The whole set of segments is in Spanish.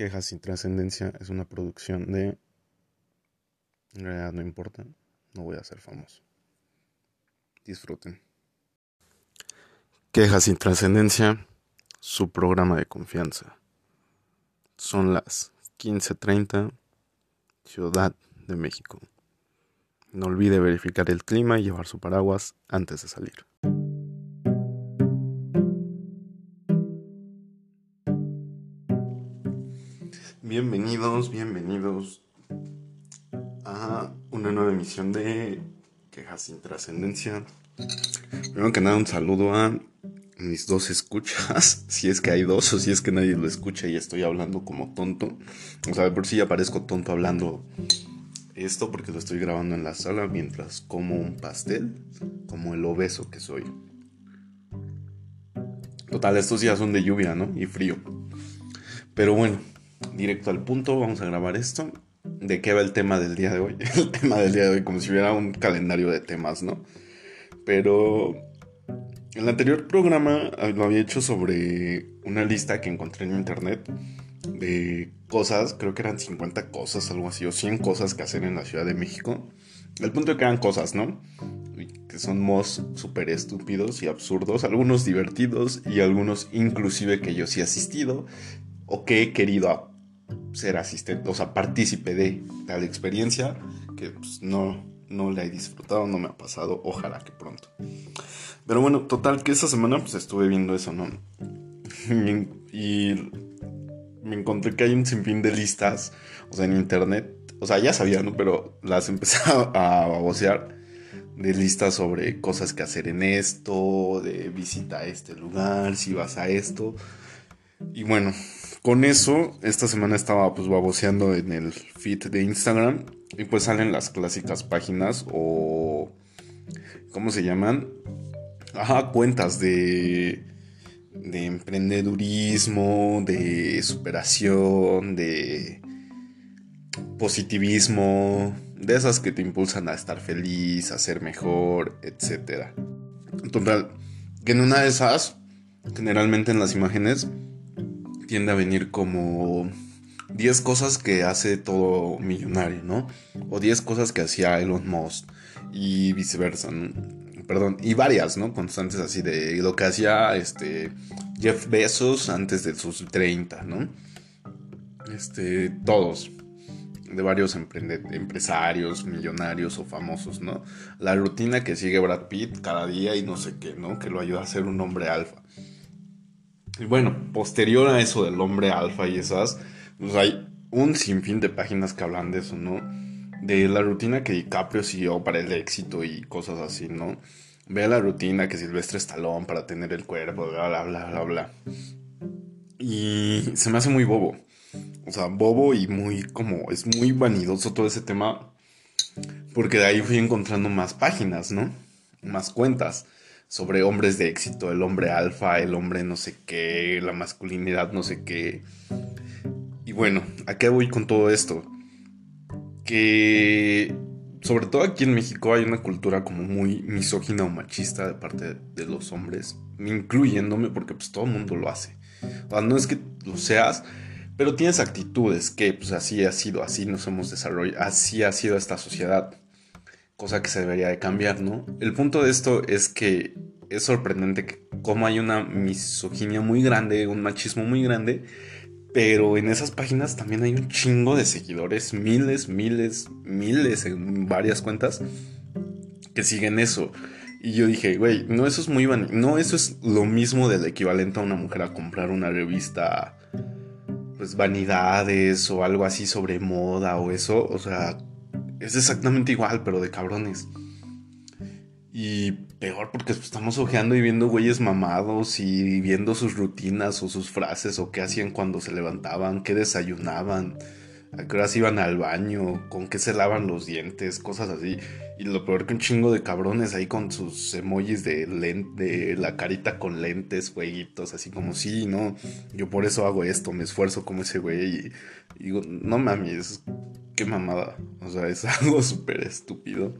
Quejas sin trascendencia es una producción de... En realidad no importa, no voy a ser famoso. Disfruten. Quejas sin trascendencia, su programa de confianza. Son las 15:30, Ciudad de México. No olvide verificar el clima y llevar su paraguas antes de salir. Bienvenidos, bienvenidos a una nueva emisión de Quejas sin trascendencia. Primero que nada, un saludo a mis dos escuchas, si es que hay dos o si es que nadie lo escucha y estoy hablando como tonto. O sea, por sí ya parezco tonto hablando esto porque lo estoy grabando en la sala mientras como un pastel, como el obeso que soy. Total, estos días son de lluvia, ¿no? Y frío. Pero bueno, directo al punto, vamos a grabar esto. ¿De qué va el tema del día de hoy? El tema del día de hoy, como si hubiera un calendario de temas, ¿no? Pero el anterior programa lo había hecho sobre una lista que encontré en internet de cosas, creo que eran 50 cosas, algo así, o 100 cosas que hacer en la Ciudad de México. El punto es que eran cosas, ¿no? Que son mos súper estúpidos y absurdos, algunos divertidos y algunos inclusive que yo sí he asistido o que he querido ser asistente, o sea, partícipe de tal experiencia que pues, no, no la he disfrutado, no me ha pasado, ojalá que pronto. Pero bueno, total que esa semana pues estuve viendo eso, ¿no? y, me encontré que hay un sinfín de listas, o sea, en internet, o sea, ya sabía, ¿no? Pero las empecé a vocear de listas sobre cosas que hacer en esto, de visita a este lugar, si vas a esto. Y bueno, con eso, esta semana estaba pues baboseando en el feed de Instagram y pues salen las clásicas páginas o... ¿Cómo se llaman? Ajá, cuentas de... De emprendedurismo, de superación, de positivismo, de esas que te impulsan a estar feliz, a ser mejor, etc. Total, que en una de esas, generalmente en las imágenes, tiende a venir como 10 cosas que hace todo millonario, ¿no? O 10 cosas que hacía Elon Musk y viceversa, ¿no? Perdón, y varias, ¿no? Constantes así de lo que hacía este Jeff Bezos antes de sus 30, ¿no? Este, todos, de varios empresarios, millonarios o famosos, ¿no? La rutina que sigue Brad Pitt cada día y no sé qué, ¿no? Que lo ayuda a ser un hombre alfa. Bueno, posterior a eso del hombre alfa y esas, pues hay un sinfín de páginas que hablan de eso, ¿no? De la rutina que DiCaprio siguió para el éxito y cosas así, ¿no? Ve la rutina que Silvestre Stallone para tener el cuerpo, bla, bla, bla, bla, bla. Y se me hace muy bobo. O sea, bobo y muy como, es muy vanidoso todo ese tema. Porque de ahí fui encontrando más páginas, ¿no? Más cuentas sobre hombres de éxito, el hombre alfa, el hombre no sé qué, la masculinidad no sé qué. Y bueno, ¿a qué voy con todo esto? Que sobre todo aquí en México hay una cultura como muy misógina o machista de parte de los hombres, incluyéndome porque pues todo el mundo lo hace. No es que lo seas, pero tienes actitudes que pues así ha sido, así nos hemos desarrollado, así ha sido esta sociedad cosa que se debería de cambiar, ¿no? El punto de esto es que es sorprendente como hay una misoginia muy grande, un machismo muy grande, pero en esas páginas también hay un chingo de seguidores, miles, miles, miles en varias cuentas que siguen eso. Y yo dije, güey, no eso es muy no eso es lo mismo del equivalente a una mujer a comprar una revista pues vanidades o algo así sobre moda o eso, o sea, es exactamente igual, pero de cabrones. Y peor porque estamos ojeando y viendo güeyes mamados y viendo sus rutinas o sus frases o qué hacían cuando se levantaban, qué desayunaban, a qué horas iban al baño, con qué se lavan los dientes, cosas así. Y lo peor que un chingo de cabrones ahí con sus emojis de, de la carita con lentes, jueguitos, así como sí, no, yo por eso hago esto, me esfuerzo como ese güey. Y, y digo, no mames, qué mamada. O sea, es algo súper estúpido.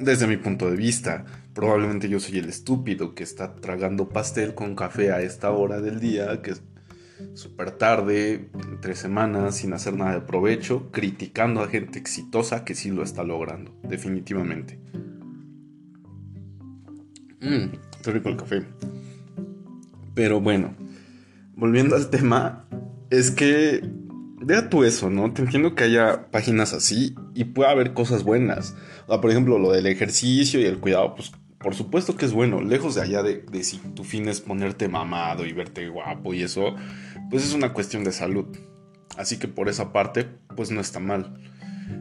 Desde mi punto de vista, probablemente yo soy el estúpido que está tragando pastel con café a esta hora del día, que es súper tarde, entre semanas sin hacer nada de provecho, criticando a gente exitosa que sí lo está logrando, definitivamente. Mmm, qué rico el café. Pero bueno, volviendo al tema, es que deja tú eso, ¿no? Te entiendo que haya páginas así y puede haber cosas buenas. O sea, por ejemplo, lo del ejercicio y el cuidado, pues por supuesto que es bueno. Lejos de allá de, si tu fin es ponerte mamado y verte guapo y eso, pues es una cuestión de salud. Así que por esa parte, pues no está mal.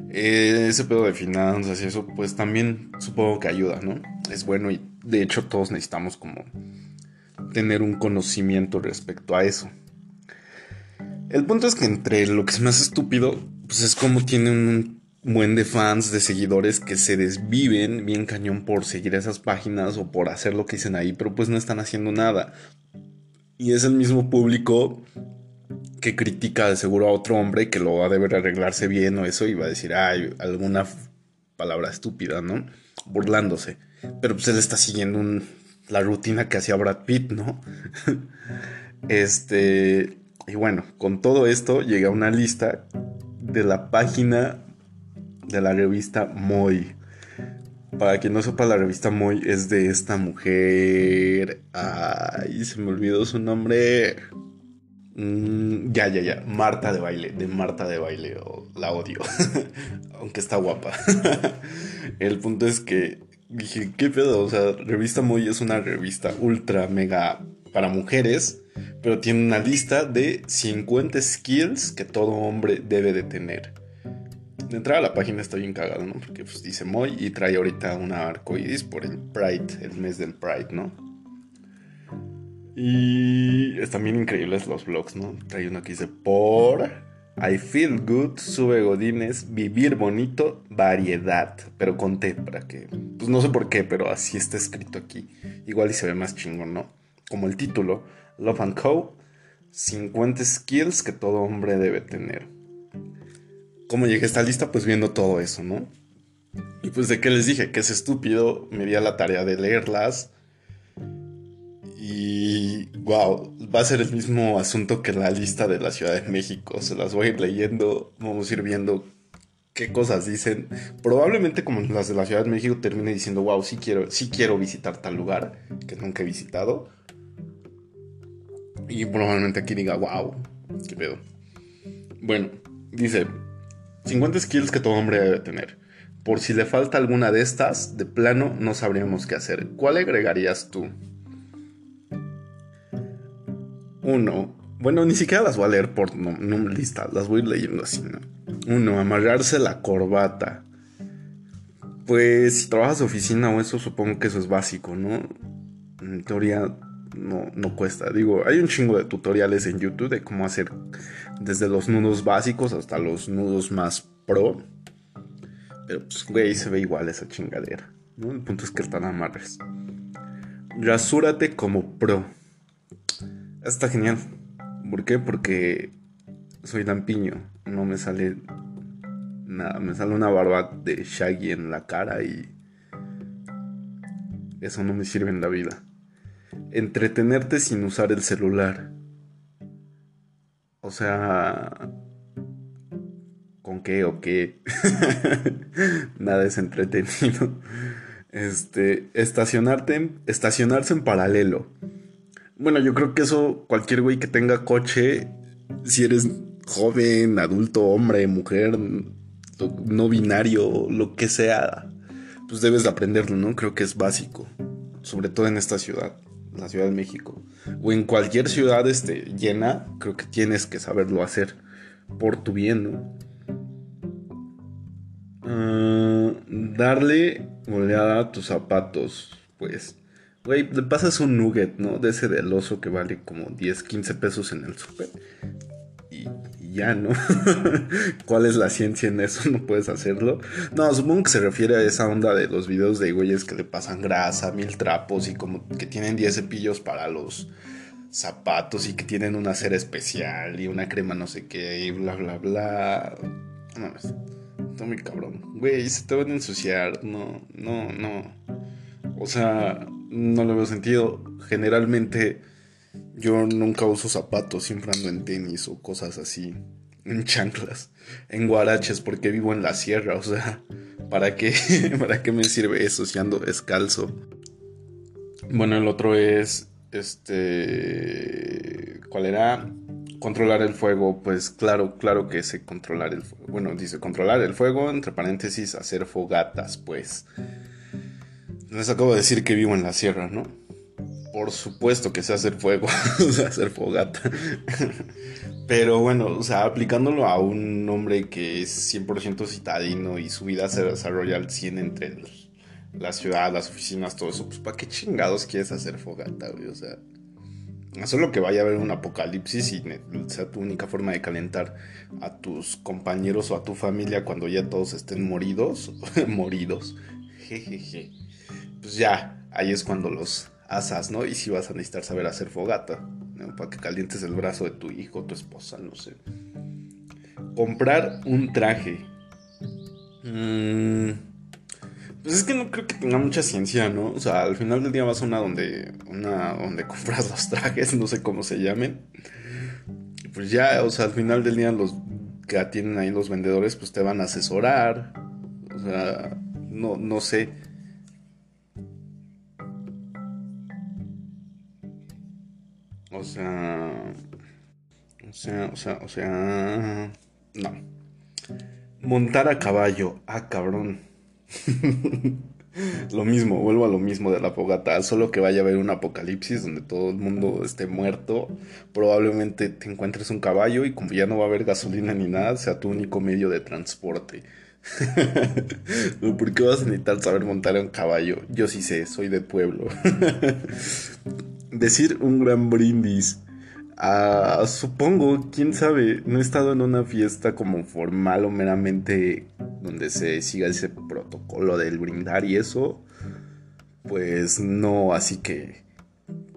Eh, ese pedo de finanzas y eso, pues también supongo que ayuda, ¿no? Es bueno y de hecho todos necesitamos como tener un conocimiento respecto a eso. El punto es que entre lo que es más estúpido, pues es como tiene un buen de fans, de seguidores que se desviven bien cañón por seguir esas páginas o por hacer lo que dicen ahí, pero pues no están haciendo nada. Y es el mismo público que critica de seguro a otro hombre que lo va a deber arreglarse bien o eso y va a decir, ay, alguna palabra estúpida, ¿no? Burlándose. Pero pues él está siguiendo la rutina que hacía Brad Pitt, ¿no? este, y bueno, con todo esto llega una lista de la página de la revista Moy. Para quien no sepa, la revista Moy es de esta mujer. Ay, se me olvidó su nombre. Mm, ya, ya, ya. Marta de baile. De Marta de baile. la odio. Aunque está guapa. El punto es que dije, ¿qué pedo? O sea, Revista Moy es una revista ultra mega para mujeres pero tiene una lista de 50 skills que todo hombre debe de tener. De entrada la página está bien cagado, ¿no? Porque pues, dice Moy y trae ahorita una arcoiris por el Pride, el mes del Pride, ¿no? Y están bien increíbles los vlogs, ¿no? Trae uno que dice por I feel good, sube Godines, vivir bonito, variedad, pero con T para que, pues no sé por qué, pero así está escrito aquí. Igual y se ve más chingón, ¿no? Como el título, Love and Co. 50 skills que todo hombre debe tener. ¿Cómo llegué a esta lista? Pues viendo todo eso, ¿no? Y pues de qué les dije, que es estúpido, me di a la tarea de leerlas. Y wow, va a ser el mismo asunto que la lista de la Ciudad de México. Se las voy a ir leyendo, vamos a ir viendo qué cosas dicen. Probablemente como las de la Ciudad de México termine diciendo, wow, sí quiero, sí quiero visitar tal lugar que nunca he visitado. Y probablemente aquí diga, wow, qué pedo. Bueno, dice, 50 skills que todo hombre debe tener. Por si le falta alguna de estas, de plano no sabríamos qué hacer. ¿Cuál agregarías tú? Uno. Bueno, ni siquiera las voy a leer por no, lista, las voy leyendo así, ¿no? Uno, amarrarse la corbata. Pues si trabajas de oficina o eso, supongo que eso es básico, ¿no? En teoría, no, no cuesta. Digo, hay un chingo de tutoriales en YouTube de cómo hacer desde los nudos básicos hasta los nudos más pro. Pero pues, güey, se ve igual esa chingadera. ¿no? El punto es que están amarres. Rasúrate como pro. Está genial. ¿Por qué? Porque soy lampiño. No me sale nada. Me sale una barba de Shaggy en la cara y eso no me sirve en la vida entretenerte sin usar el celular. O sea, ¿con qué o qué? Nada es entretenido. Este, estacionarte, estacionarse en paralelo. Bueno, yo creo que eso cualquier güey que tenga coche, si eres joven, adulto, hombre, mujer, no binario, lo que sea, pues debes de aprenderlo, ¿no? Creo que es básico, sobre todo en esta ciudad la Ciudad de México, o en cualquier ciudad este, llena, creo que tienes que saberlo hacer por tu bien, ¿no? Ah, darle oleada a tus zapatos, pues. Güey, le pasas un nugget, ¿no? De ese del oso que vale como 10, 15 pesos en el super. Y ya, ¿no? ¿Cuál es la ciencia en eso? No puedes hacerlo. No, supongo que se refiere a esa onda de los videos de güeyes que le pasan grasa, mil trapos y como que tienen 10 cepillos para los zapatos y que tienen una cera especial y una crema no sé qué y bla bla bla. No mames. Está muy cabrón. Güey, se te van a ensuciar. No, no, no. O sea, no le veo sentido. Generalmente Yo nunca uso zapatos, siempre ando en tenis o cosas así, en chanclas, en guaraches, porque vivo en la sierra, o sea, ¿para qué, ¿para qué me sirve eso si ando descalzo? Bueno, el otro es, este, ¿cuál era? Controlar el fuego, pues claro, claro que sé controlar el fuego. Bueno, dice controlar el fuego, entre paréntesis, hacer fogatas, pues. Les acabo de decir que vivo en la sierra, ¿no? Por supuesto que sé hacer fuego, hacer fogata. Pero bueno, o sea, aplicándolo a un hombre que es 100% citadino y su vida se desarrolla al 100 entre la ciudad, las oficinas, todo eso, pues ¿para qué chingados quieres hacer fogata, güey? O sea, solo que vaya a haber un apocalipsis y sea tu única forma de calentar a tus compañeros o a tu familia cuando ya todos estén moridos, moridos, jejeje. Pues ya, ahí es cuando los asas, ¿no? Y si vas a necesitar saber hacer fogata, ¿no? Para que calientes el brazo de tu hijo, tu esposa, no sé. Comprar un traje. Mmm pues es que no creo que tenga mucha ciencia, ¿no? O sea, al final del día vas a una donde, una donde compras los trajes, no sé cómo se llamen. Pues ya, o sea, al final del día los que atienden ahí los vendedores, pues te van a asesorar. O sea, no, no sé. O sea, o sea, o sea, o sea, no. Montar a caballo, ah, cabrón. lo mismo, vuelvo a lo mismo de la fogata, solo que vaya a haber un apocalipsis donde todo el mundo esté muerto, probablemente te encuentres un caballo y como ya no va a haber gasolina ni nada, sea tu único medio de transporte. ¿Por qué vas a necesitar saber montar un caballo? Yo sí sé, soy de pueblo. Decir un gran brindis Ah, supongo, quién sabe, no he estado en una fiesta como formal o meramente donde se siga ese protocolo del brindar y eso. Pues no, así que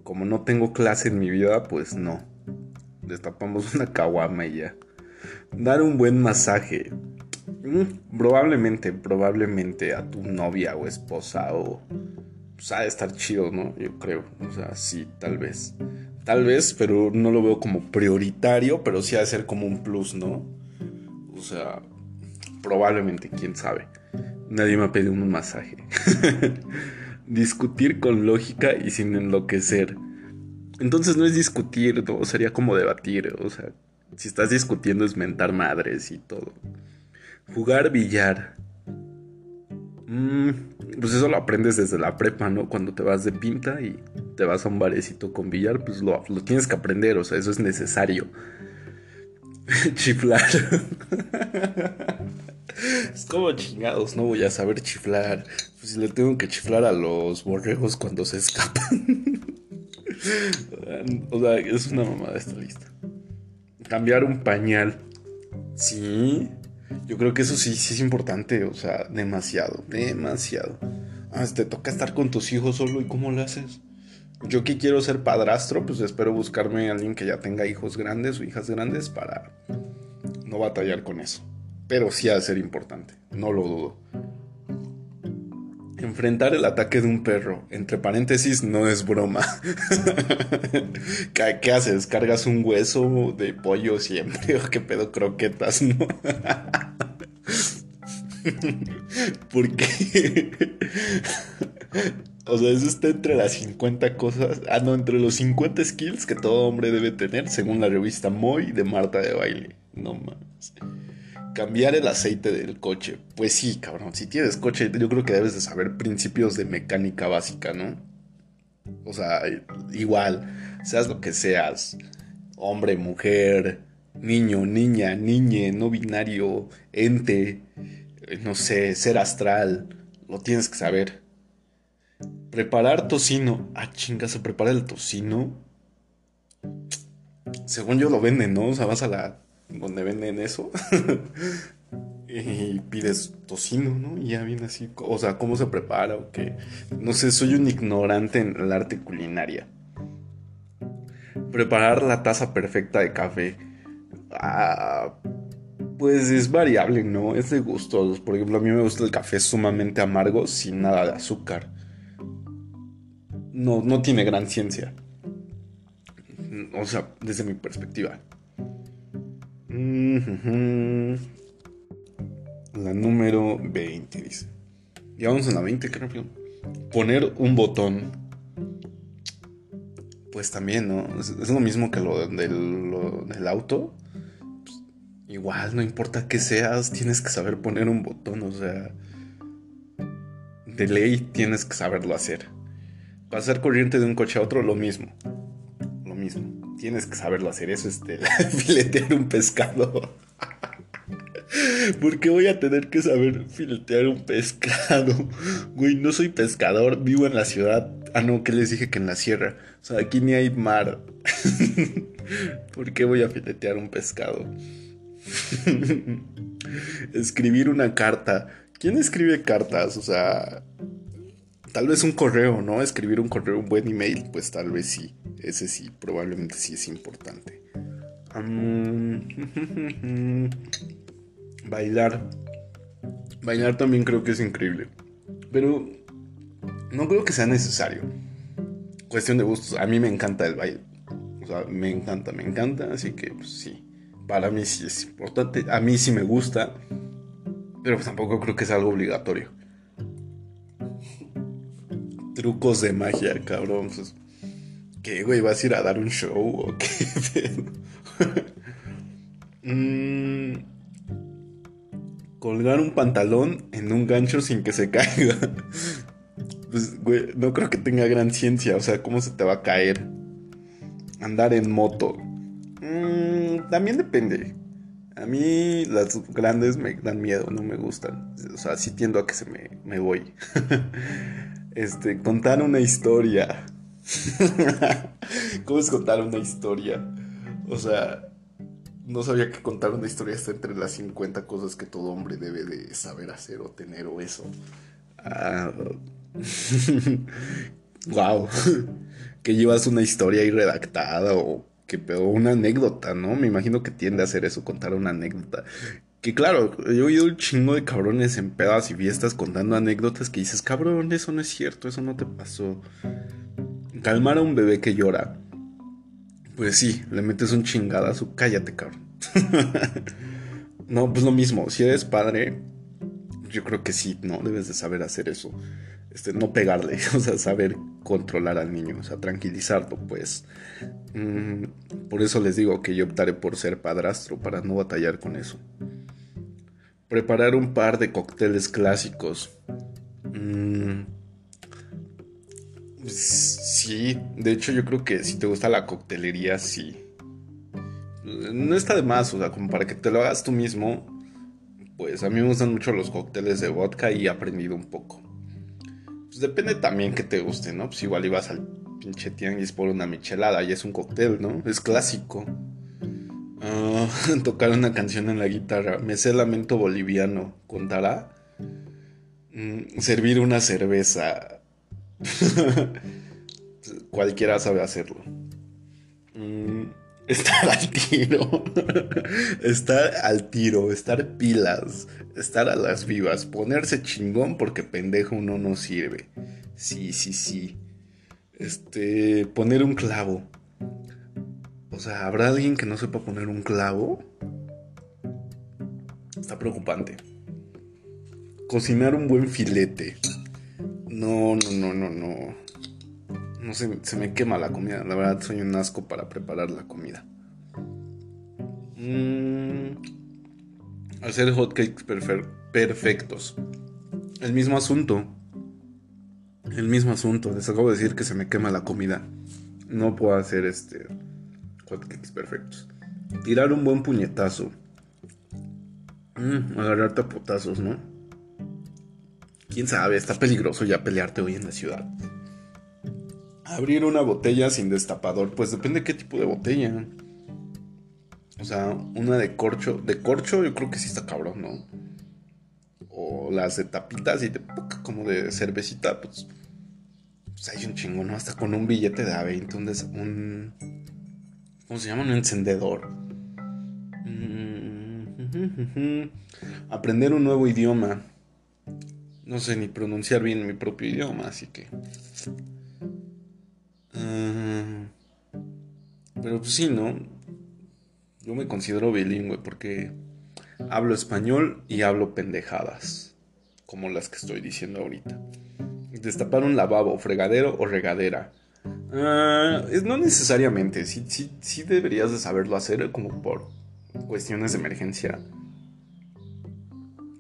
como no tengo clase en mi vida, pues no. Destapamos una caguama y ya. Dar un buen masaje. Mm, probablemente, probablemente a tu novia o esposa o... Pues ha de estar chido, ¿no? Yo creo. O sea, sí, tal vez. Tal vez, pero no lo veo como prioritario, pero sí ha de ser como un plus, ¿no? O sea, probablemente, quién sabe. Nadie me ha pedido un masaje. discutir con lógica y sin enloquecer. Entonces no es discutir, ¿no? Sería como debatir. O sea, si estás discutiendo es mentar madres y todo. Jugar billar. Mmm pues eso lo aprendes desde la prepa, ¿no? Cuando te vas de pinta y te vas a un barecito con billar, pues lo, tienes que aprender, o sea, eso es necesario. chiflar. es como chingados, no voy a saber chiflar. Pues si le tengo que chiflar a los borregos cuando se escapan. o sea, es una mamada esta lista. Cambiar un pañal. Sí. Yo creo que eso sí, sí es importante, o sea, demasiado, demasiado. Ah, te toca estar con tus hijos solo y cómo lo haces. Yo que quiero ser padrastro, pues espero buscarme a alguien que ya tenga hijos grandes o hijas grandes para no batallar con eso. Pero sí ha de ser importante, no lo dudo. Enfrentar el ataque de un perro, entre paréntesis, no es broma. ¿Qué, haces? ¿Cargas un hueso de pollo siempre o qué pedo croquetas, no? Porque. o sea, eso está entre las 50 cosas. Ah, no, entre los 50 skills que todo hombre debe tener, según la revista Moy de Marta de Baile. No más. Cambiar el aceite del coche. Pues sí, cabrón. Si tienes coche, yo creo que debes de saber principios de mecánica básica, ¿no? O sea, igual, seas lo que seas, hombre, mujer, niño, niña, niñe, no binario, ente, no sé, ser astral, lo tienes que saber. Preparar tocino. Ah, chinga, se prepara el tocino. Según yo lo venden, ¿no? O sea, vas a la donde venden eso y pides tocino, ¿no? Y ya viene así, o sea, cómo se prepara o qué. No sé, soy un ignorante en el arte culinaria. Preparar la taza perfecta de café. Ah, pues es variable, ¿no? Es de gustos. Por ejemplo, a mí me gusta el café sumamente amargo sin nada de azúcar. No, no tiene gran ciencia o sea, desde mi perspectiva. La número 20 dice. Ya vamos en la 20, qué rápido. Poner un botón. Pues también, ¿no? Es, lo mismo que lo del, auto. Pues, igual, no importa qué seas, tienes que saber poner un botón, o sea. De ley tienes que saberlo hacer. Pasar corriente de un coche a otro, lo mismo. Tienes que saberlo hacer. Eso es de filetear un pescado. ¿Por qué voy a tener que saber filetear un pescado? Güey, no soy pescador, vivo en la ciudad. Ah, no, que les dije que en la sierra. O sea, aquí ni hay mar. ¿Por qué voy a filetear un pescado? Escribir una carta. ¿Quién escribe cartas? O sea, tal vez un correo, ¿no? Escribir un correo, un buen email, pues tal vez sí. Ese sí, probablemente sí es importante. Bailar. Bailar también creo que es increíble. Pero no creo que sea necesario. Cuestión de gustos. A mí me encanta el baile. O sea, me encanta, me encanta. Así que, pues sí. Para mí sí es importante. A mí sí me gusta. Pero pues tampoco creo que sea algo obligatorio. Trucos de magia, cabrón. Pues, ¿Qué, güey? ¿Vas a ir a dar un show o qué? Mmm colgar un pantalón en un gancho sin que se caiga. Pues, güey, no creo que tenga gran ciencia. O sea, ¿cómo se te va a caer? Andar en moto. Mm, también depende. A mí las grandes me dan miedo, no me gustan. O sea, sí tiendo a que se me, me voy. este, contar una historia. ¿Cómo es contar una historia? O sea, no sabía que contar una historia está entre las 50 cosas que todo hombre debe de saber hacer o tener o eso. wow. que llevas una historia ahí redactada o que una anécdota, ¿no? Me imagino que tiende a hacer eso, contar una anécdota. Que claro, yo he oído un chingo de cabrones en pedas y fiestas contando anécdotas que dices, cabrón, eso no es cierto, eso no te pasó. Calmar a un bebé que llora pues sí, le metes un chingadazo, cállate, cabrón. no, pues lo mismo, si eres padre, yo creo que sí, ¿no? Debes de saber hacer eso. Este, no pegarle, o sea, saber controlar al niño, o sea, tranquilizarlo, pues. Mm, por eso les digo que yo optaré por ser padrastro, para no batallar con eso. Preparar un par de cócteles clásicos. Mmm Sí, de hecho yo creo que si te gusta la coctelería, sí. No está de más, o sea, como para que te lo hagas tú mismo. Pues a mí me gustan mucho los cócteles de vodka y he aprendido un poco. Pues depende también que te guste, ¿no? Pues igual ibas al pinche tianguis por una michelada y es un cóctel, ¿no? Es clásico. Ah, tocar una canción en la guitarra. Me sé lamento boliviano. ¿Contará? Mm, servir una cerveza Cualquiera sabe hacerlo. Estar al tiro. estar al tiro, estar pilas, estar a las vivas, ponerse chingón porque pendejo uno no sirve. Sí, sí, sí. Este, poner un clavo. O sea, ¿habrá alguien que no sepa poner un clavo? Está preocupante. Cocinar un buen filete. No, no, no, no, no. No sé, se me quema la comida. La verdad, soy un asco para preparar la comida. Mm, hacer hotcakes perfectos. El mismo asunto. El mismo asunto. Les acabo de decir que se me quema la comida. No puedo hacer este hotcakes perfectos. Tirar un buen puñetazo. Mm, agarrarte ¿no? quién sabe, está peligroso ya pelearte hoy en la ciudad. Abrir una botella sin destapador, pues depende de qué tipo de botella. O sea, una de corcho. De corcho yo creo que sí está cabrón, ¿no? O las de tapitas y de como de cervecita, pues, pues hay un chingo, ¿no? Hasta con un billete de A20, un, ¿cómo se llama? Un encendedor. Mm, Aprender un nuevo idioma. No sé ni pronunciar bien mi propio idioma, así que... Pero pues ¿no? Yo me considero bilingüe porque hablo español y hablo pendejadas, como las que estoy diciendo ahorita. Destapar un lavabo, fregadero o regadera. Ah, no necesariamente, sí, sí, sí deberías de saberlo hacer como por cuestiones de emergencia.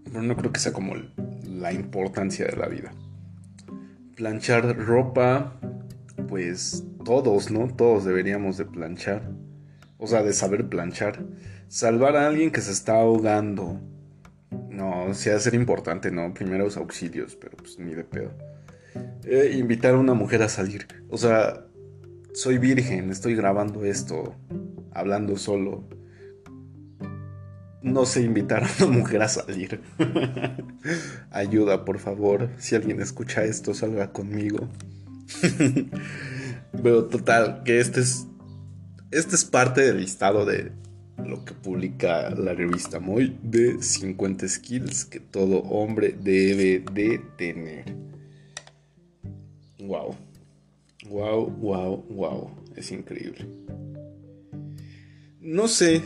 Pero no creo que sea como la importancia de la vida. Planchar ropa, pues todos, ¿no? Todos deberíamos de planchar. O sea, de saber planchar. Salvar a alguien que se está ahogando. No, ha de ser importante, ¿no? Primeros auxilios, pero pues ni de pedo. Eh, invitar a una mujer a salir. O sea, soy virgen, estoy grabando esto, hablando solo. No sé invitar a una mujer a salir. Ayuda, por favor. Si alguien escucha esto, salga conmigo. Pero total, que este es. Este es parte del listado de lo que publica la revista Moy de 50 skills que todo hombre debe de tener. Wow. Wow, wow, wow. Es increíble. No sé,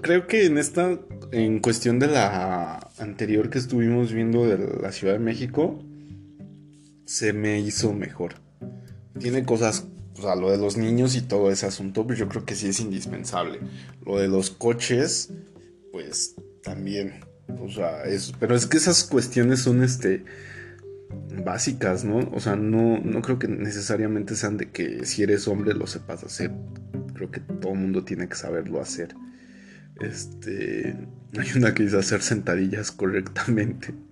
creo que en esta, en cuestión de la anterior que estuvimos viendo de la Ciudad de México, se me hizo mejor. Tiene cosas, o sea, lo de los niños y todo ese asunto, pues yo creo que sí es indispensable. Lo de los coches, pues también. O sea, es, pero es que esas cuestiones son este básicas, ¿no? O sea, no, no creo que necesariamente sean de que si eres hombre lo sepas hacer. Creo que todo el mundo tiene que saberlo hacer. Este. Hay una que dice hacer sentadillas correctamente.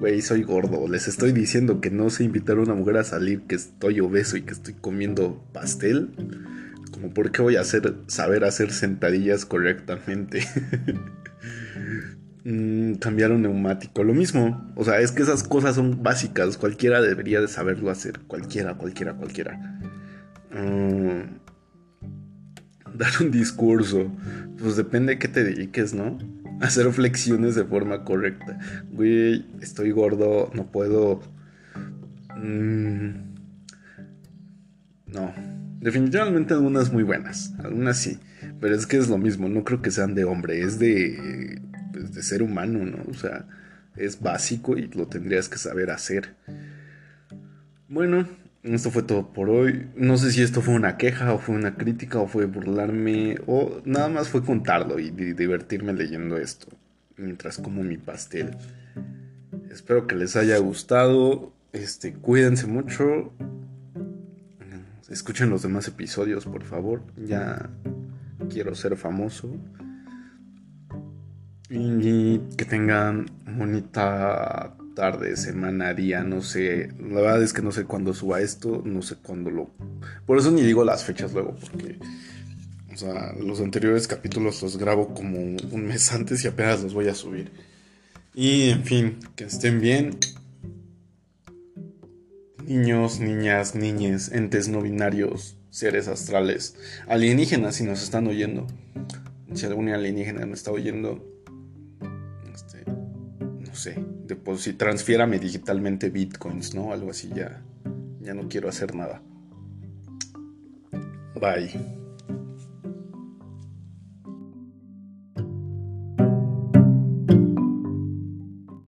Güey, soy gordo. Les estoy diciendo que no sé invitar a una mujer a salir, que estoy obeso y que estoy comiendo pastel. Como, ¿por qué voy a hacer, saber hacer sentadillas correctamente? mm, cambiar un neumático, lo mismo. O sea, es que esas cosas son básicas. Cualquiera debería de saberlo hacer. Cualquiera, cualquiera, cualquiera. Mm, dar un discurso. Pues depende de qué te dediques, ¿no? Hacer flexiones de forma correcta. Güey, estoy gordo, no puedo. Mm, no. Definitivamente algunas muy buenas. Algunas sí. Pero es que es lo mismo. No creo que sean de hombre. Es de. Pues, de ser humano, ¿no? O sea, es básico y lo tendrías que saber hacer. Bueno, esto fue todo por hoy. No sé si esto fue una queja o fue una crítica o fue burlarme o nada más fue contarlo y divertirme leyendo esto mientras como mi pastel. Espero que les haya gustado. Este, cuídense mucho. Escuchen los demás episodios, por favor. Ya quiero ser famoso. Y que tengan bonita tarde, semana, día, no sé. La verdad es que no sé cuándo suba esto, no sé cuándo lo... Por eso ni digo las fechas luego, porque... O sea, los anteriores capítulos los grabo como un mes antes y apenas los voy a subir. Y en fin, que estén bien. Niños, niñas, niñes, entes no binarios, seres astrales, alienígenas si nos están oyendo. Si algún alienígena me está oyendo, sé, si transfiérame digitalmente bitcoins, ¿no? Algo así ya, ya no quiero hacer nada. Bye.